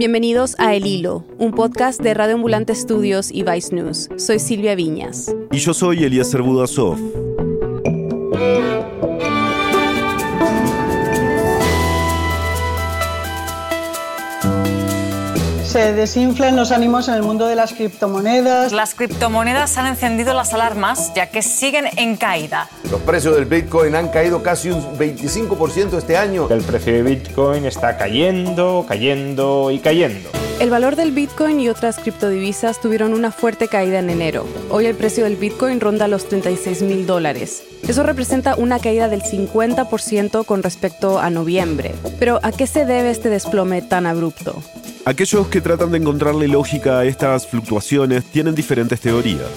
Bienvenidos a El Hilo, un podcast de Radio Ambulante Estudios y Vice News. Soy Silvia Viñas. Y yo soy Eliezer Budasov. Se desinflan los ánimos en el mundo de las criptomonedas. Las criptomonedas han encendido las alarmas ya que siguen en caída. Los precios del Bitcoin han caído casi un 25% este año. El precio de Bitcoin está cayendo, cayendo y cayendo. El valor del Bitcoin y otras criptodivisas tuvieron una fuerte caída en enero. Hoy el precio del Bitcoin ronda los 36 mil dólares. Eso representa una caída del 50% con respecto a noviembre. Pero ¿a qué se debe este desplome tan abrupto? Aquellos que tratan de encontrarle lógica a estas fluctuaciones tienen diferentes teorías.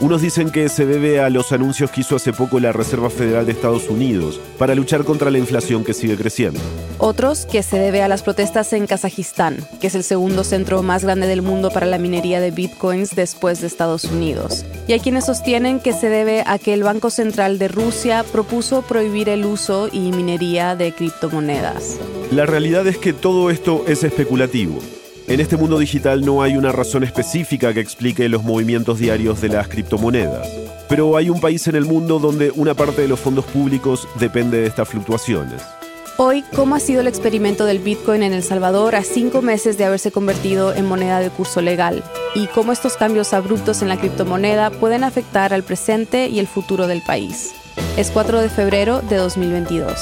Unos dicen que se debe a los anuncios que hizo hace poco la Reserva Federal de Estados Unidos para luchar contra la inflación que sigue creciendo. Otros que se debe a las protestas en Kazajistán, que es el segundo centro más grande del mundo para la minería de bitcoins después de Estados Unidos. Y hay quienes sostienen que se debe a que el Banco Central de Rusia propuso prohibir el uso y minería de criptomonedas. La realidad es que todo esto es especulativo. En este mundo digital no hay una razón específica que explique los movimientos diarios de las criptomonedas. Pero hay un país en el mundo donde una parte de los fondos públicos depende de estas fluctuaciones. Hoy, ¿cómo ha sido el experimento del Bitcoin en El Salvador a cinco meses de haberse convertido en moneda de curso legal? ¿Y cómo estos cambios abruptos en la criptomoneda pueden afectar al presente y el futuro del país? Es 4 de febrero de 2022.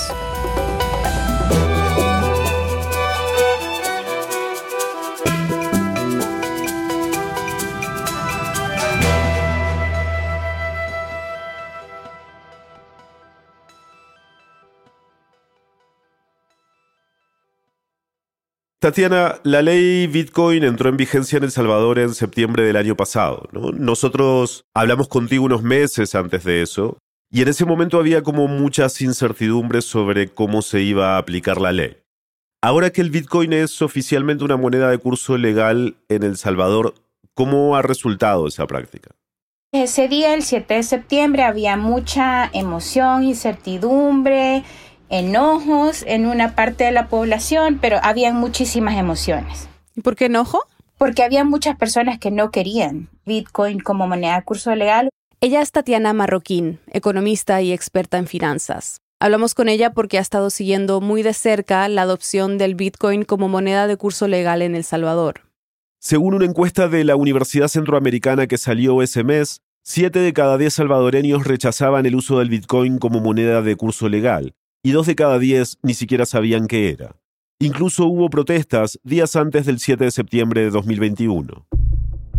Tatiana, la ley Bitcoin entró en vigencia en El Salvador en septiembre del año pasado. Nosotros hablamos contigo unos meses antes de eso y en ese momento había como muchas incertidumbres sobre cómo se iba a aplicar la ley. Ahora que el Bitcoin es oficialmente una moneda de curso legal en El Salvador, ¿cómo ha resultado esa práctica? Ese día, el 7 de septiembre, había mucha emoción, incertidumbre, enojos en una parte de la población, pero había muchísimas emociones. ¿Y por qué enojo? Porque había muchas personas que no querían Bitcoin como moneda de curso legal. Ella es Tatiana Marroquín, economista y experta en finanzas. Hablamos con ella porque ha estado siguiendo muy de cerca la adopción del Bitcoin como moneda de curso legal en El Salvador. Según una encuesta de la Universidad Centroamericana que salió ese mes, siete de cada diez salvadoreños rechazaban el uso del Bitcoin como moneda de curso legal, y dos de cada diez ni siquiera sabían qué era. Incluso hubo protestas días antes del 7 de septiembre de 2021.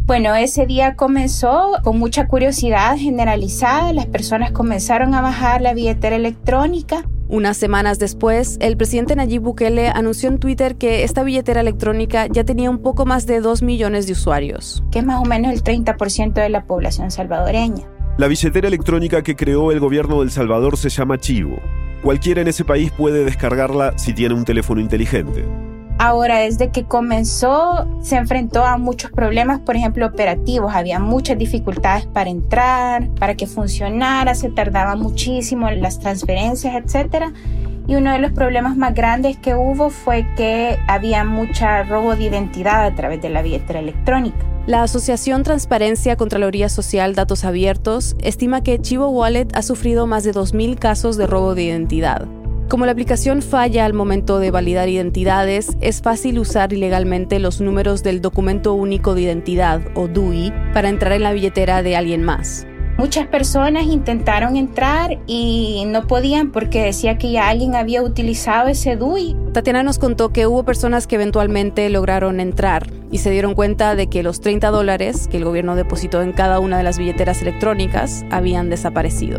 Bueno, ese día comenzó con mucha curiosidad generalizada. Las personas comenzaron a bajar la billetera electrónica. Unas semanas después, el presidente Nayib Bukele anunció en Twitter que esta billetera electrónica ya tenía un poco más de 2 millones de usuarios. Que es más o menos el 30% de la población salvadoreña. La billetera electrónica que creó el gobierno del Salvador se llama Chivo Cualquiera en ese país puede descargarla si tiene un teléfono inteligente. Ahora, desde que comenzó, se enfrentó a muchos problemas, por ejemplo, operativos. Había muchas dificultades para entrar, para que funcionara, se tardaba muchísimo las transferencias, etc. Y uno de los problemas más grandes que hubo fue que había mucha robo de identidad a través de la billetera electrónica. La Asociación Transparencia, Contraloría Social, Datos Abiertos estima que Chivo Wallet ha sufrido más de 2.000 casos de robo de identidad. Como la aplicación falla al momento de validar identidades, es fácil usar ilegalmente los números del documento único de identidad, o DUI, para entrar en la billetera de alguien más. Muchas personas intentaron entrar y no podían porque decía que ya alguien había utilizado ese DUI. Tatiana nos contó que hubo personas que eventualmente lograron entrar y se dieron cuenta de que los 30 dólares que el gobierno depositó en cada una de las billeteras electrónicas habían desaparecido.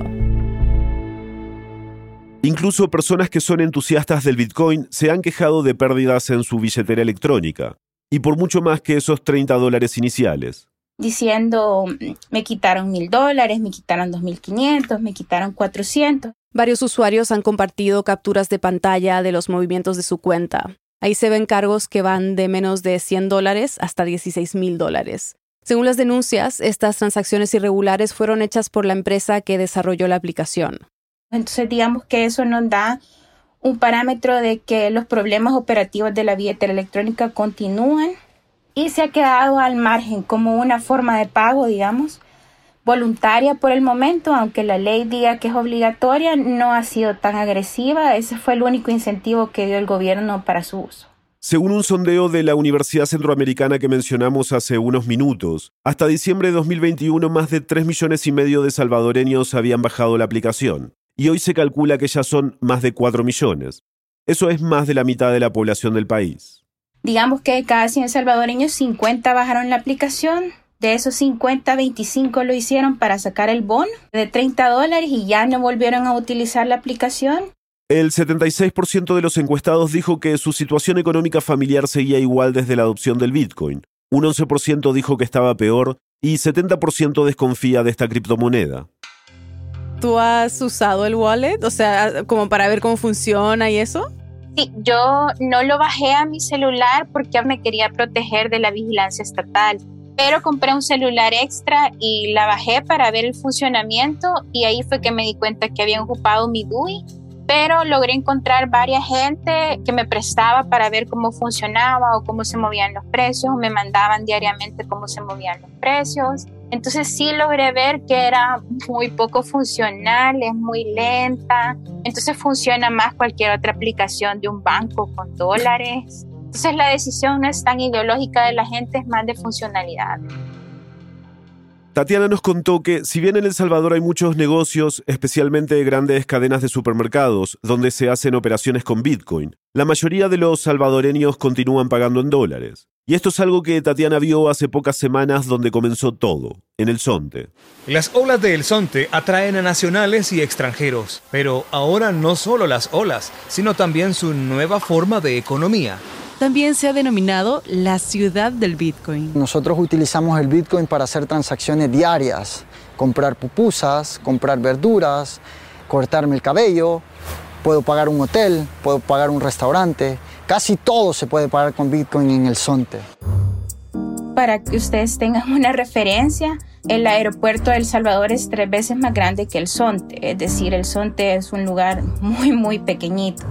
Incluso personas que son entusiastas del Bitcoin se han quejado de pérdidas en su billetera electrónica, y por mucho más que esos 30 dólares iniciales diciendo me quitaron mil dólares, me quitaron dos mil quinientos, me quitaron cuatrocientos. Varios usuarios han compartido capturas de pantalla de los movimientos de su cuenta. Ahí se ven cargos que van de menos de 100 dólares hasta 16 mil dólares. Según las denuncias, estas transacciones irregulares fueron hechas por la empresa que desarrolló la aplicación. Entonces digamos que eso nos da un parámetro de que los problemas operativos de la billetera electrónica continúan y se ha quedado al margen como una forma de pago, digamos, voluntaria por el momento, aunque la ley diga que es obligatoria, no ha sido tan agresiva. Ese fue el único incentivo que dio el gobierno para su uso. Según un sondeo de la Universidad Centroamericana que mencionamos hace unos minutos, hasta diciembre de 2021 más de 3 millones y medio de salvadoreños habían bajado la aplicación, y hoy se calcula que ya son más de 4 millones. Eso es más de la mitad de la población del país. Digamos que de cada 100 salvadoreños, 50 bajaron la aplicación. De esos 50, 25 lo hicieron para sacar el bono de 30 dólares y ya no volvieron a utilizar la aplicación. El 76% de los encuestados dijo que su situación económica familiar seguía igual desde la adopción del Bitcoin. Un 11% dijo que estaba peor y 70% desconfía de esta criptomoneda. ¿Tú has usado el wallet? O sea, como para ver cómo funciona y eso. Yo no lo bajé a mi celular porque me quería proteger de la vigilancia estatal, pero compré un celular extra y la bajé para ver el funcionamiento y ahí fue que me di cuenta que habían ocupado mi DUI pero logré encontrar varias gente que me prestaba para ver cómo funcionaba o cómo se movían los precios, me mandaban diariamente cómo se movían los precios. Entonces sí logré ver que era muy poco funcional, es muy lenta, entonces funciona más cualquier otra aplicación de un banco con dólares. Entonces la decisión no es tan ideológica de la gente, es más de funcionalidad. Tatiana nos contó que si bien en El Salvador hay muchos negocios, especialmente grandes cadenas de supermercados, donde se hacen operaciones con Bitcoin, la mayoría de los salvadoreños continúan pagando en dólares. Y esto es algo que Tatiana vio hace pocas semanas donde comenzó todo, en el Sonte. Las olas de El Sonte atraen a nacionales y extranjeros, pero ahora no solo las olas, sino también su nueva forma de economía, también se ha denominado la ciudad del Bitcoin. Nosotros utilizamos el Bitcoin para hacer transacciones diarias, comprar pupusas, comprar verduras, cortarme el cabello, puedo pagar un hotel, puedo pagar un restaurante, casi todo se puede pagar con Bitcoin en el Sonte. Para que ustedes tengan una referencia, el aeropuerto de El Salvador es tres veces más grande que el Sonte, es decir, el Sonte es un lugar muy, muy pequeñito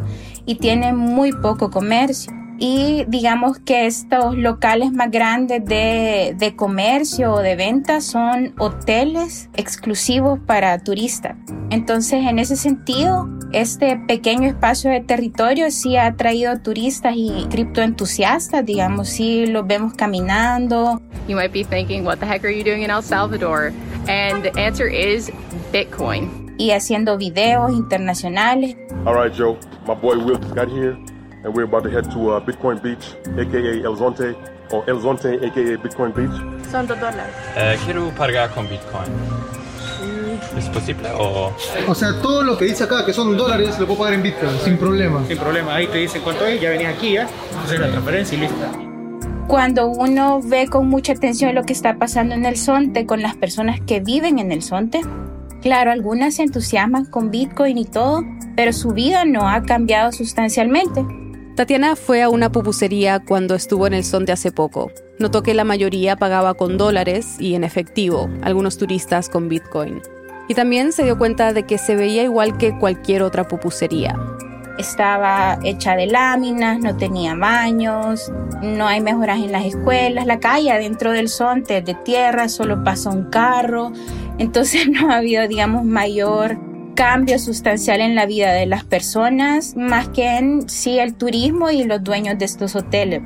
y tiene muy poco comercio y digamos que estos locales más grandes de, de comercio o de venta son hoteles exclusivos para turistas. Entonces, en ese sentido, este pequeño espacio de territorio sí ha traído turistas y criptoentusiastas, digamos, sí los vemos caminando. You might be thinking, what the heck are you doing in El Salvador? And the answer is Bitcoin. Y haciendo videos internacionales. All right, Joe. My boy Will got here and we're about to head to uh, Bitcoin Beach, aka El Zonte, o El Zonte, aka Bitcoin Beach. Son dos dólares. Eh, quiero pagar con Bitcoin. ¿Es posible o...? O sea, todo lo que dice acá, que son dólares, lo puedo pagar en Bitcoin, sin problema. Sin problema, ahí te dicen cuánto es, ya venís aquí, ya, haces la transferencia y listo. Cuando uno ve con mucha atención lo que está pasando en el Sonte con las personas que viven en el Sonte, claro, algunas se entusiasman con Bitcoin y todo, pero su vida no ha cambiado sustancialmente. Tatiana fue a una pupusería cuando estuvo en el Sonte hace poco. Notó que la mayoría pagaba con dólares y en efectivo, algunos turistas con Bitcoin. Y también se dio cuenta de que se veía igual que cualquier otra pupusería. Estaba hecha de láminas, no tenía baños, no hay mejoras en las escuelas, la calle adentro del Sonte es de tierra, solo pasa un carro. Entonces no ha habido, digamos, mayor cambio sustancial en la vida de las personas, más que en sí el turismo y los dueños de estos hoteles.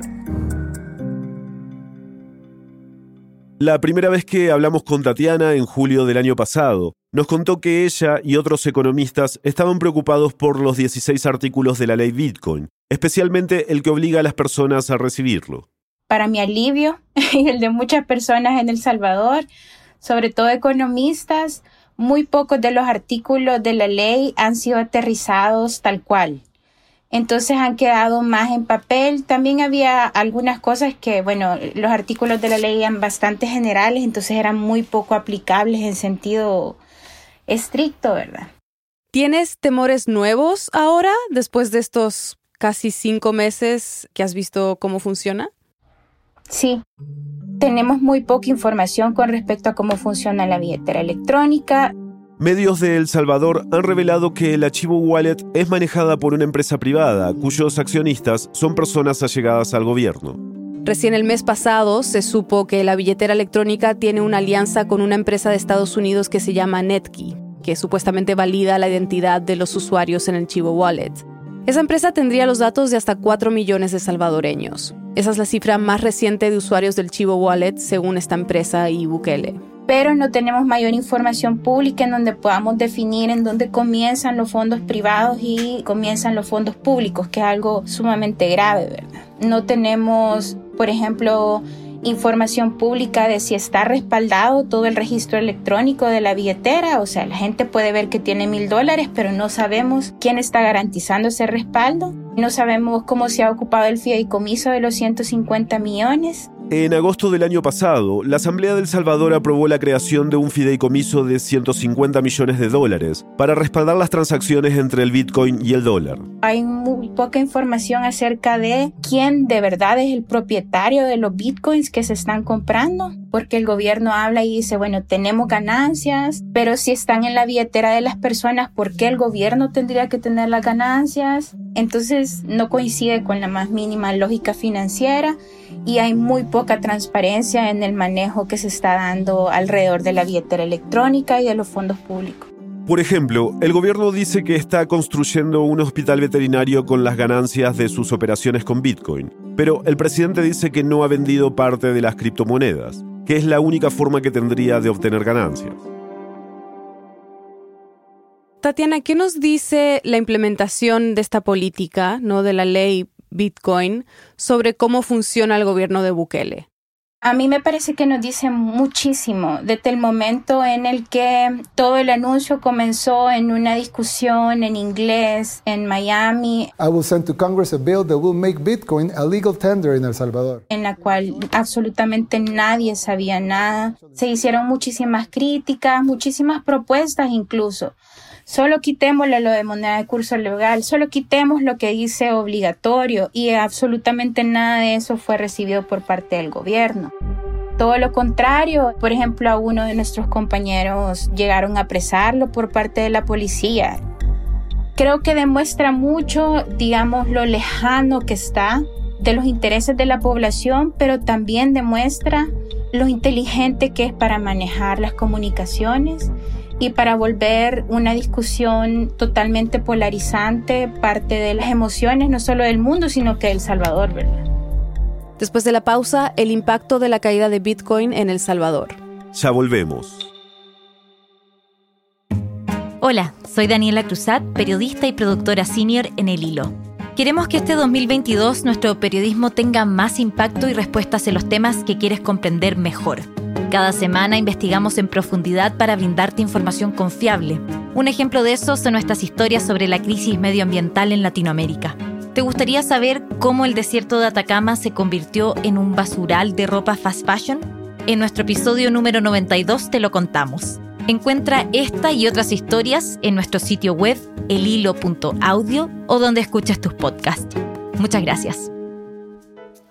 La primera vez que hablamos con Tatiana en julio del año pasado, nos contó que ella y otros economistas estaban preocupados por los 16 artículos de la ley Bitcoin, especialmente el que obliga a las personas a recibirlo. Para mi alivio y el de muchas personas en El Salvador, sobre todo economistas, muy pocos de los artículos de la ley han sido aterrizados tal cual. Entonces han quedado más en papel. También había algunas cosas que, bueno, los artículos de la ley eran bastante generales, entonces eran muy poco aplicables en sentido estricto, ¿verdad? ¿Tienes temores nuevos ahora, después de estos casi cinco meses que has visto cómo funciona? Sí, tenemos muy poca información con respecto a cómo funciona la billetera electrónica. Medios de El Salvador han revelado que el archivo Wallet es manejada por una empresa privada cuyos accionistas son personas allegadas al gobierno. Recién el mes pasado se supo que la billetera electrónica tiene una alianza con una empresa de Estados Unidos que se llama Netkey, que supuestamente valida la identidad de los usuarios en el Chivo Wallet. Esa empresa tendría los datos de hasta 4 millones de salvadoreños. Esa es la cifra más reciente de usuarios del Chivo Wallet según esta empresa y Bukele pero no tenemos mayor información pública en donde podamos definir en dónde comienzan los fondos privados y comienzan los fondos públicos, que es algo sumamente grave, ¿verdad? No tenemos, por ejemplo, información pública de si está respaldado todo el registro electrónico de la billetera. O sea, la gente puede ver que tiene mil dólares, pero no sabemos quién está garantizando ese respaldo. No sabemos cómo se ha ocupado el fideicomiso de los 150 millones. En agosto del año pasado, la Asamblea del Salvador aprobó la creación de un fideicomiso de 150 millones de dólares para respaldar las transacciones entre el Bitcoin y el dólar. Hay muy poca información acerca de quién de verdad es el propietario de los Bitcoins que se están comprando, porque el gobierno habla y dice, bueno, tenemos ganancias, pero si están en la billetera de las personas, ¿por qué el gobierno tendría que tener las ganancias? Entonces no coincide con la más mínima lógica financiera y hay muy poca transparencia en el manejo que se está dando alrededor de la billetera electrónica y de los fondos públicos. Por ejemplo, el gobierno dice que está construyendo un hospital veterinario con las ganancias de sus operaciones con Bitcoin, pero el presidente dice que no ha vendido parte de las criptomonedas, que es la única forma que tendría de obtener ganancias. Tatiana, ¿qué nos dice la implementación de esta política, no de la ley Bitcoin, sobre cómo funciona el gobierno de Bukele? A mí me parece que nos dice muchísimo desde el momento en el que todo el anuncio comenzó en una discusión en inglés en Miami. I will send to Congress a bill that will make Bitcoin a legal tender en El Salvador. En la cual absolutamente nadie sabía nada. Se hicieron muchísimas críticas, muchísimas propuestas incluso Solo quitémosle lo de moneda de curso legal, solo quitemos lo que dice obligatorio y absolutamente nada de eso fue recibido por parte del gobierno. Todo lo contrario, por ejemplo, a uno de nuestros compañeros llegaron a apresarlo por parte de la policía. Creo que demuestra mucho, digamos, lo lejano que está de los intereses de la población, pero también demuestra lo inteligente que es para manejar las comunicaciones y para volver una discusión totalmente polarizante parte de las emociones no solo del mundo, sino que de El Salvador, ¿verdad? Después de la pausa, el impacto de la caída de Bitcoin en El Salvador. Ya volvemos. Hola, soy Daniela Cruzat, periodista y productora senior en El Hilo. Queremos que este 2022 nuestro periodismo tenga más impacto y respuestas en los temas que quieres comprender mejor. Cada semana investigamos en profundidad para brindarte información confiable. Un ejemplo de eso son nuestras historias sobre la crisis medioambiental en Latinoamérica. ¿Te gustaría saber cómo el desierto de Atacama se convirtió en un basural de ropa fast fashion? En nuestro episodio número 92 te lo contamos. Encuentra esta y otras historias en nuestro sitio web elhilo.audio o donde escuches tus podcasts. Muchas gracias.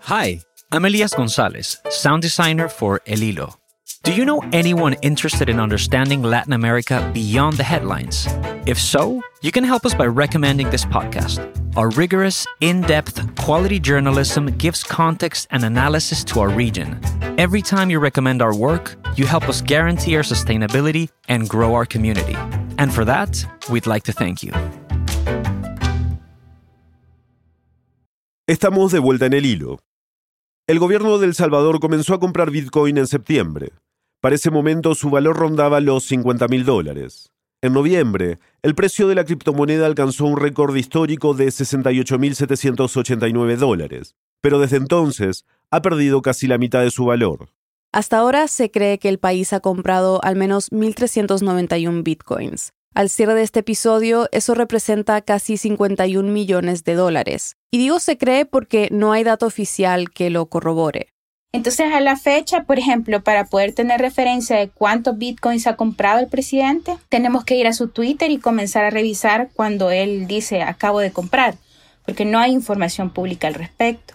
Hi, I'm Elias Gonzalez, sound designer for El Hilo. Do you know anyone interested in understanding Latin America beyond the headlines? If so, you can help us by recommending this podcast. Our rigorous, in depth, quality journalism gives context and analysis to our region. Every time you recommend our work, you help us guarantee our sustainability and grow our community. And for that, we'd like to thank you. Estamos de vuelta en el hilo. El gobierno de El Salvador comenzó a comprar Bitcoin en septiembre. Para ese momento su valor rondaba los 50 mil dólares. En noviembre, el precio de la criptomoneda alcanzó un récord histórico de 68.789 dólares, pero desde entonces ha perdido casi la mitad de su valor. Hasta ahora se cree que el país ha comprado al menos 1.391 bitcoins. Al cierre de este episodio, eso representa casi 51 millones de dólares. Y digo se cree porque no hay dato oficial que lo corrobore. Entonces, a la fecha, por ejemplo, para poder tener referencia de cuántos bitcoins ha comprado el presidente, tenemos que ir a su Twitter y comenzar a revisar cuando él dice acabo de comprar, porque no hay información pública al respecto.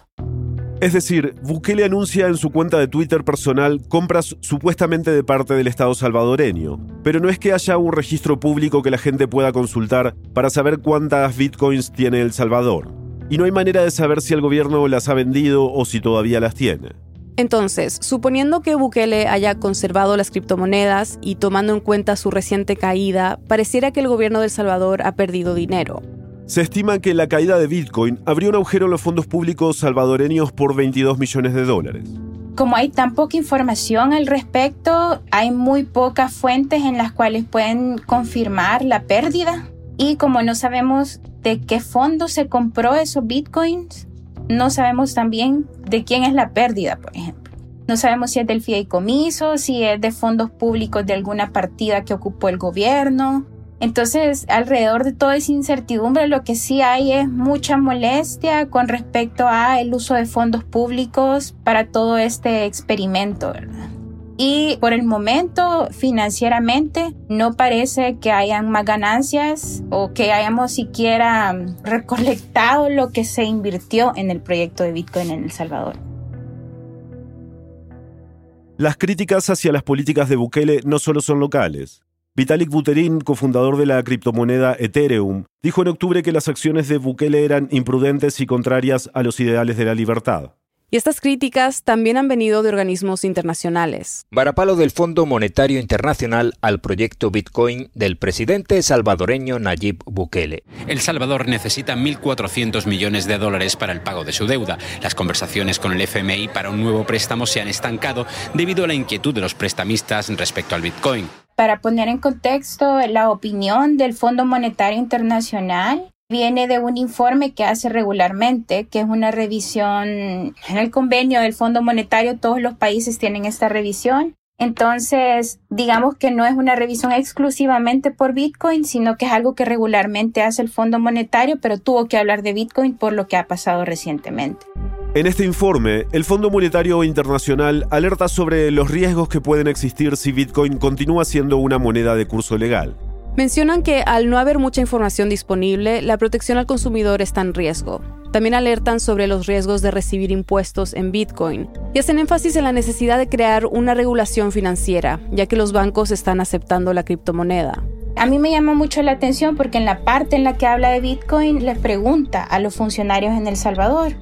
Es decir, Bukele anuncia en su cuenta de Twitter personal compras supuestamente de parte del Estado salvadoreño, pero no es que haya un registro público que la gente pueda consultar para saber cuántas bitcoins tiene El Salvador. Y no hay manera de saber si el gobierno las ha vendido o si todavía las tiene. Entonces, suponiendo que Bukele haya conservado las criptomonedas y tomando en cuenta su reciente caída, pareciera que el gobierno de El Salvador ha perdido dinero. Se estima que la caída de Bitcoin abrió un agujero en los fondos públicos salvadoreños por 22 millones de dólares. Como hay tan poca información al respecto, hay muy pocas fuentes en las cuales pueden confirmar la pérdida. Y como no sabemos de qué fondo se compró esos bitcoins, no sabemos también de quién es la pérdida, por ejemplo. No sabemos si es del fideicomiso, si es de fondos públicos de alguna partida que ocupó el gobierno. Entonces, alrededor de toda esa incertidumbre, lo que sí hay es mucha molestia con respecto a el uso de fondos públicos para todo este experimento, ¿verdad? Y por el momento, financieramente, no parece que hayan más ganancias o que hayamos siquiera recolectado lo que se invirtió en el proyecto de Bitcoin en El Salvador. Las críticas hacia las políticas de Bukele no solo son locales. Vitalik Buterin, cofundador de la criptomoneda Ethereum, dijo en octubre que las acciones de Bukele eran imprudentes y contrarias a los ideales de la libertad. Y estas críticas también han venido de organismos internacionales. Varapalo del Fondo Monetario Internacional al proyecto Bitcoin del presidente salvadoreño Nayib Bukele. El Salvador necesita 1.400 millones de dólares para el pago de su deuda. Las conversaciones con el FMI para un nuevo préstamo se han estancado debido a la inquietud de los prestamistas respecto al Bitcoin. Para poner en contexto la opinión del Fondo Monetario Internacional, viene de un informe que hace regularmente, que es una revisión en el convenio del Fondo Monetario, todos los países tienen esta revisión. Entonces, digamos que no es una revisión exclusivamente por Bitcoin, sino que es algo que regularmente hace el Fondo Monetario, pero tuvo que hablar de Bitcoin por lo que ha pasado recientemente. En este informe, el Fondo Monetario Internacional alerta sobre los riesgos que pueden existir si Bitcoin continúa siendo una moneda de curso legal. Mencionan que al no haber mucha información disponible, la protección al consumidor está en riesgo. También alertan sobre los riesgos de recibir impuestos en Bitcoin y hacen énfasis en la necesidad de crear una regulación financiera, ya que los bancos están aceptando la criptomoneda. A mí me llama mucho la atención porque en la parte en la que habla de Bitcoin les pregunta a los funcionarios en El Salvador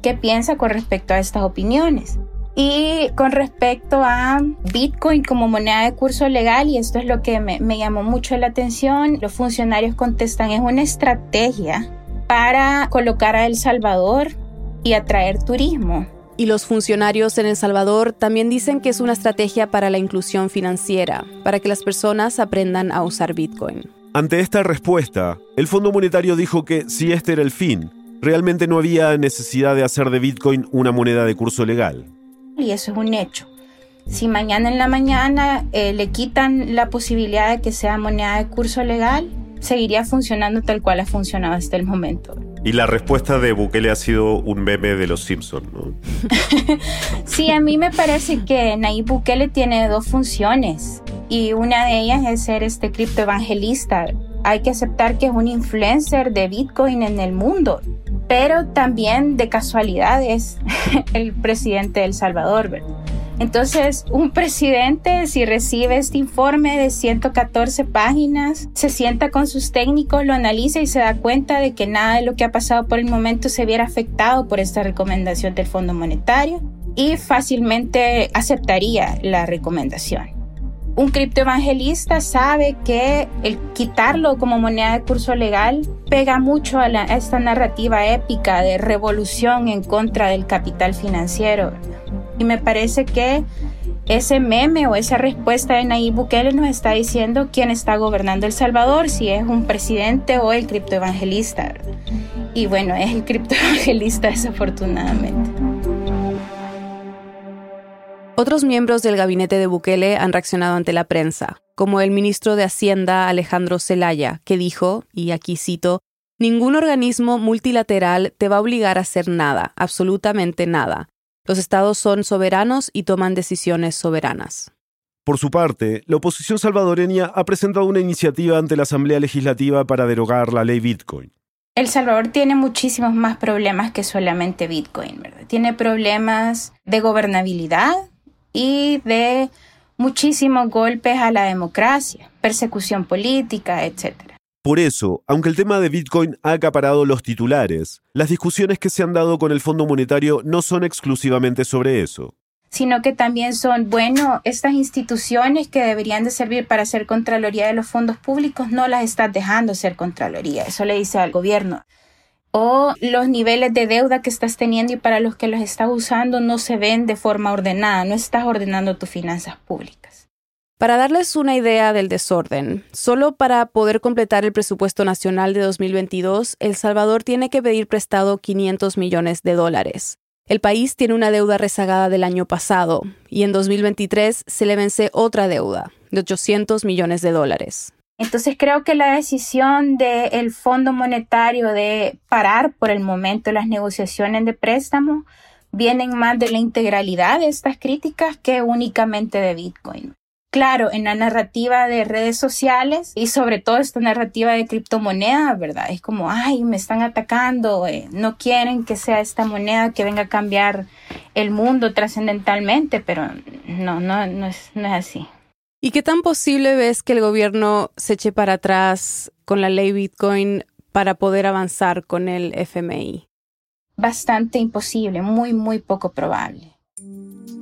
qué piensa con respecto a estas opiniones. Y con respecto a Bitcoin como moneda de curso legal, y esto es lo que me, me llamó mucho la atención, los funcionarios contestan, es una estrategia para colocar a El Salvador y atraer turismo. Y los funcionarios en El Salvador también dicen que es una estrategia para la inclusión financiera, para que las personas aprendan a usar Bitcoin. Ante esta respuesta, el Fondo Monetario dijo que si este era el fin, realmente no había necesidad de hacer de Bitcoin una moneda de curso legal y eso es un hecho. Si mañana en la mañana eh, le quitan la posibilidad de que sea moneda de curso legal, seguiría funcionando tal cual ha funcionado hasta el momento. Y la respuesta de Bukele ha sido un meme de los Simpsons, ¿no? sí, a mí me parece que Nayib Bukele tiene dos funciones y una de ellas es ser este criptoevangelista. Hay que aceptar que es un influencer de Bitcoin en el mundo pero también de casualidad es el presidente de El Salvador. Entonces, un presidente, si recibe este informe de 114 páginas, se sienta con sus técnicos, lo analiza y se da cuenta de que nada de lo que ha pasado por el momento se viera afectado por esta recomendación del Fondo Monetario y fácilmente aceptaría la recomendación un criptoevangelista sabe que el quitarlo como moneda de curso legal pega mucho a, esta narrativa épica de revolución en contra del capital financiero. Y me parece que ese meme o esa respuesta de Nayib Bukele nos está diciendo quién está gobernando El Salvador, si es un presidente o el criptoevangelista. Y bueno, es el criptoevangelista desafortunadamente. Otros miembros del gabinete de Bukele han reaccionado ante la prensa, como el ministro de Hacienda Alejandro Zelaya, que dijo, y aquí cito, Ningún organismo multilateral te va a obligar a hacer nada, absolutamente nada. Los estados son soberanos y toman decisiones soberanas. Por su parte, la oposición salvadoreña ha presentado una iniciativa ante la Asamblea Legislativa para derogar la ley Bitcoin. El Salvador tiene muchísimos más problemas que solamente Bitcoin, ¿verdad? Tiene problemas de gobernabilidad y de muchísimos golpes a la democracia, persecución política, etc. Por eso, aunque el tema de Bitcoin ha acaparado los titulares, las discusiones que se han dado con el Fondo Monetario no son exclusivamente sobre eso sino que también son, bueno, estas instituciones que deberían de servir para hacer Contraloría de los fondos públicos, no las estás dejando ser Contraloría, eso le dice al gobierno. O los niveles de deuda que estás teniendo y para los que los estás usando no se ven de forma ordenada, no estás ordenando tus finanzas públicas. Para darles una idea del desorden, solo para poder completar el presupuesto nacional de 2022, El Salvador tiene que pedir prestado 500 millones de dólares. El país tiene una deuda rezagada del año pasado y en 2023 se le vence otra deuda de 800 millones de dólares. Entonces creo que la decisión del Fondo Monetario de parar por el momento las negociaciones de préstamo vienen más de la integralidad de estas críticas que únicamente de Bitcoin claro, en la narrativa de redes sociales y sobre todo esta narrativa de criptomonedas, ¿verdad? Es como, ay, me están atacando, eh, no quieren que sea esta moneda que venga a cambiar el mundo trascendentalmente, pero no, no, no es, no es así. ¿Y qué tan posible ves que el gobierno se eche para atrás con la ley Bitcoin para poder avanzar con el FMI? Bastante imposible, muy, muy poco probable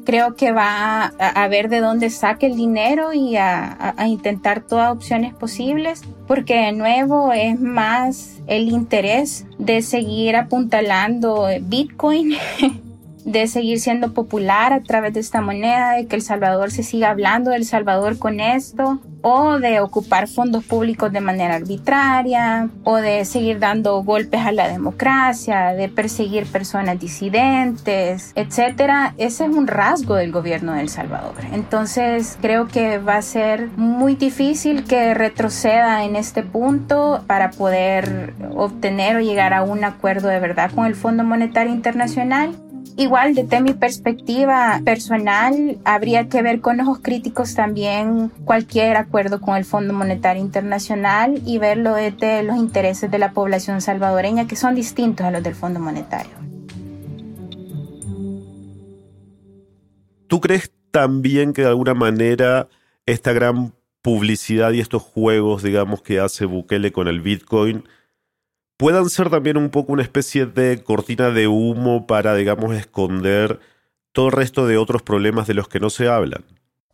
creo que va a, ver de dónde saque el dinero y a, a, intentar todas opciones posibles, porque de nuevo es más el interés de seguir apuntalando Bitcoin de seguir siendo popular a través de esta moneda, de que El Salvador se siga hablando del Salvador con esto, o de ocupar fondos públicos de manera arbitraria, o de seguir dando golpes a la democracia, de perseguir personas disidentes, etcétera. Ese es un rasgo del gobierno de El Salvador. Entonces, creo que va a ser muy difícil que retroceda en este punto para poder obtener o llegar a un acuerdo de verdad con el Fondo Monetario Internacional Igual, desde mi perspectiva personal, habría que ver con ojos críticos también cualquier acuerdo con el Fondo Monetario Internacional y verlo desde los intereses de la población salvadoreña, que son distintos a los del Fondo Monetario. ¿Tú crees también que de alguna manera esta gran publicidad y estos juegos, digamos, que hace Bukele con el Bitcoin puedan ser también un poco una especie de cortina de humo para, digamos, esconder todo el resto de otros problemas de los que no se hablan.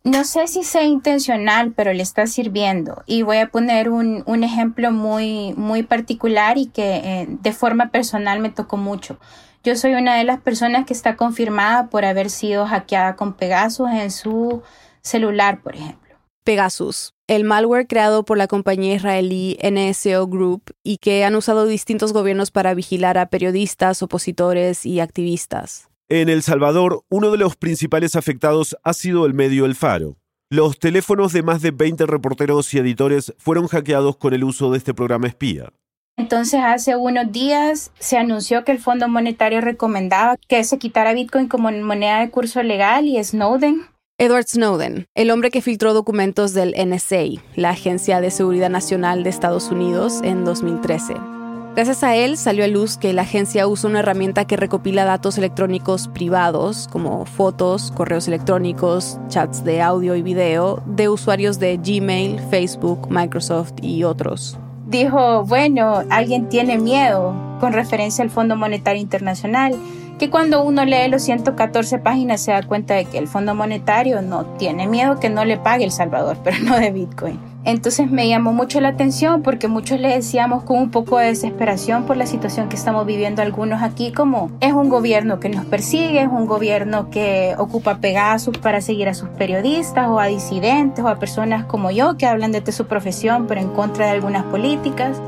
No sé si sea intencional, pero le está sirviendo. Y voy a poner un, un ejemplo muy, muy particular y que eh, de forma personal me tocó mucho. Yo soy una de las personas que está confirmada por haber sido hackeada con Pegasus en su celular, por ejemplo. Pegasus, el malware creado por la compañía israelí NSO Group y que han usado distintos gobiernos para vigilar a periodistas, opositores y activistas. En El Salvador, uno de los principales afectados ha sido el medio El Faro. Los teléfonos de más de 20 reporteros y editores fueron hackeados con el uso de este programa espía. Entonces, hace unos días se anunció que el Fondo Monetario recomendaba que se quitara Bitcoin como moneda de curso legal y Snowden Edward Snowden, el hombre que filtró documentos del NSA, la Agencia de Seguridad Nacional de Estados Unidos, en 2013. Gracias a él salió a luz que la agencia usa una herramienta que recopila datos electrónicos privados, como fotos, correos electrónicos, chats de audio y video, de usuarios de Gmail, Facebook, Microsoft y otros. Dijo, bueno, alguien tiene miedo con referencia al Fondo Monetario Internacional que cuando uno lee los 114 páginas se da cuenta de que el Fondo Monetario no tiene miedo que no le pague El Salvador, pero no de Bitcoin. Entonces me llamó mucho la atención porque muchos le decíamos con un poco de desesperación por la situación que estamos viviendo algunos aquí, como es un gobierno que nos persigue, es un gobierno que ocupa Pegasus para seguir a sus periodistas o a disidentes o a personas como yo que hablan desde su profesión pero en contra de algunas políticas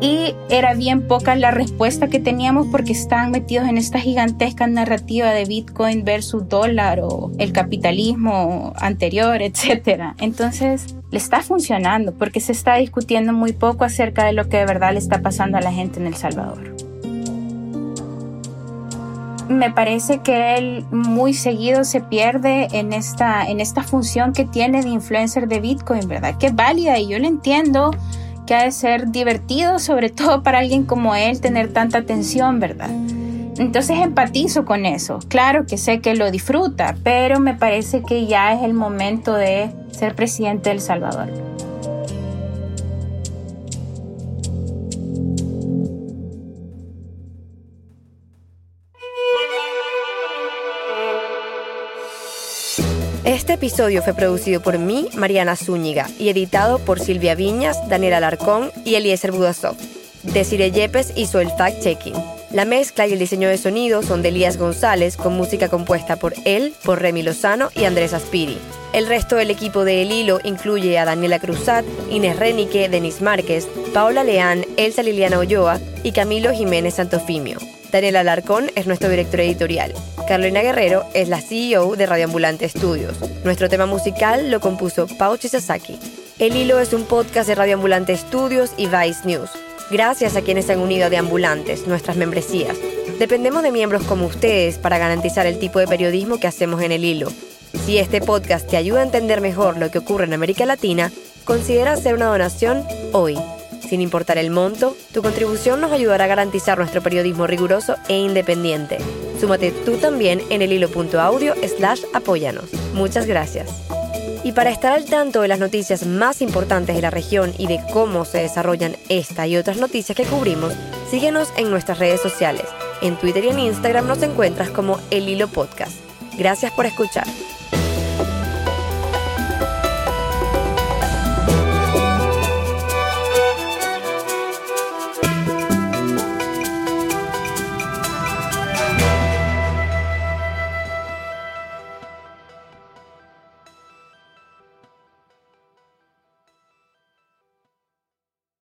y era bien poca la respuesta que teníamos porque estaban metidos en esta gigantesca narrativa de Bitcoin versus dólar o el capitalismo anterior, etc. Entonces, le está funcionando porque se está discutiendo muy poco acerca de lo que de verdad le está pasando a la gente en El Salvador. Me parece que él muy seguido se pierde en esta, en esta función que tiene de influencer de Bitcoin, ¿verdad? Que es válida y yo lo entiendo que ha de ser divertido, sobre todo para alguien como él, tener tanta atención, ¿verdad? Entonces empatizo con eso. Claro que sé que lo disfruta, pero me parece que ya es el momento de ser presidente de Salvador. Este episodio fue producido por mí, Mariana Zúñiga, y editado por Silvia Viñas, Daniel Alarcón y Eliezer Budasov. Desiree Yepes hizo el fact-checking. La mezcla y el diseño de sonido son de Elías González, con música compuesta por él, por Remy Lozano y Andrés Aspiri. El resto del equipo de El Hilo incluye a Daniela Cruzat, Inés Renique, Denis Márquez, Paula Leán, Elsa Liliana Olloa y Camilo Jiménez Santofimio. Daniel Alarcón es nuestro director editorial. Carolina Guerrero es la CEO de Radio Ambulante Studios. Nuestro tema musical lo compuso Pau Chisasaki. El Hilo es un podcast de Radio Ambulante Studios y Vice News. Gracias a quienes se han unido a De Ambulantes, nuestras membresías. Dependemos de miembros como ustedes para garantizar el tipo de periodismo que hacemos en el hilo. Si este podcast te ayuda a entender mejor lo que ocurre en América Latina, considera hacer una donación hoy. Sin importar el monto, tu contribución nos ayudará a garantizar nuestro periodismo riguroso e independiente. Súmate tú también en el hilo.audio slash apóyanos. Muchas gracias. Y para estar al tanto de las noticias más importantes de la región y de cómo se desarrollan esta y otras noticias que cubrimos, síguenos en nuestras redes sociales. En Twitter y en Instagram nos encuentras como El Hilo Podcast. Gracias por escuchar.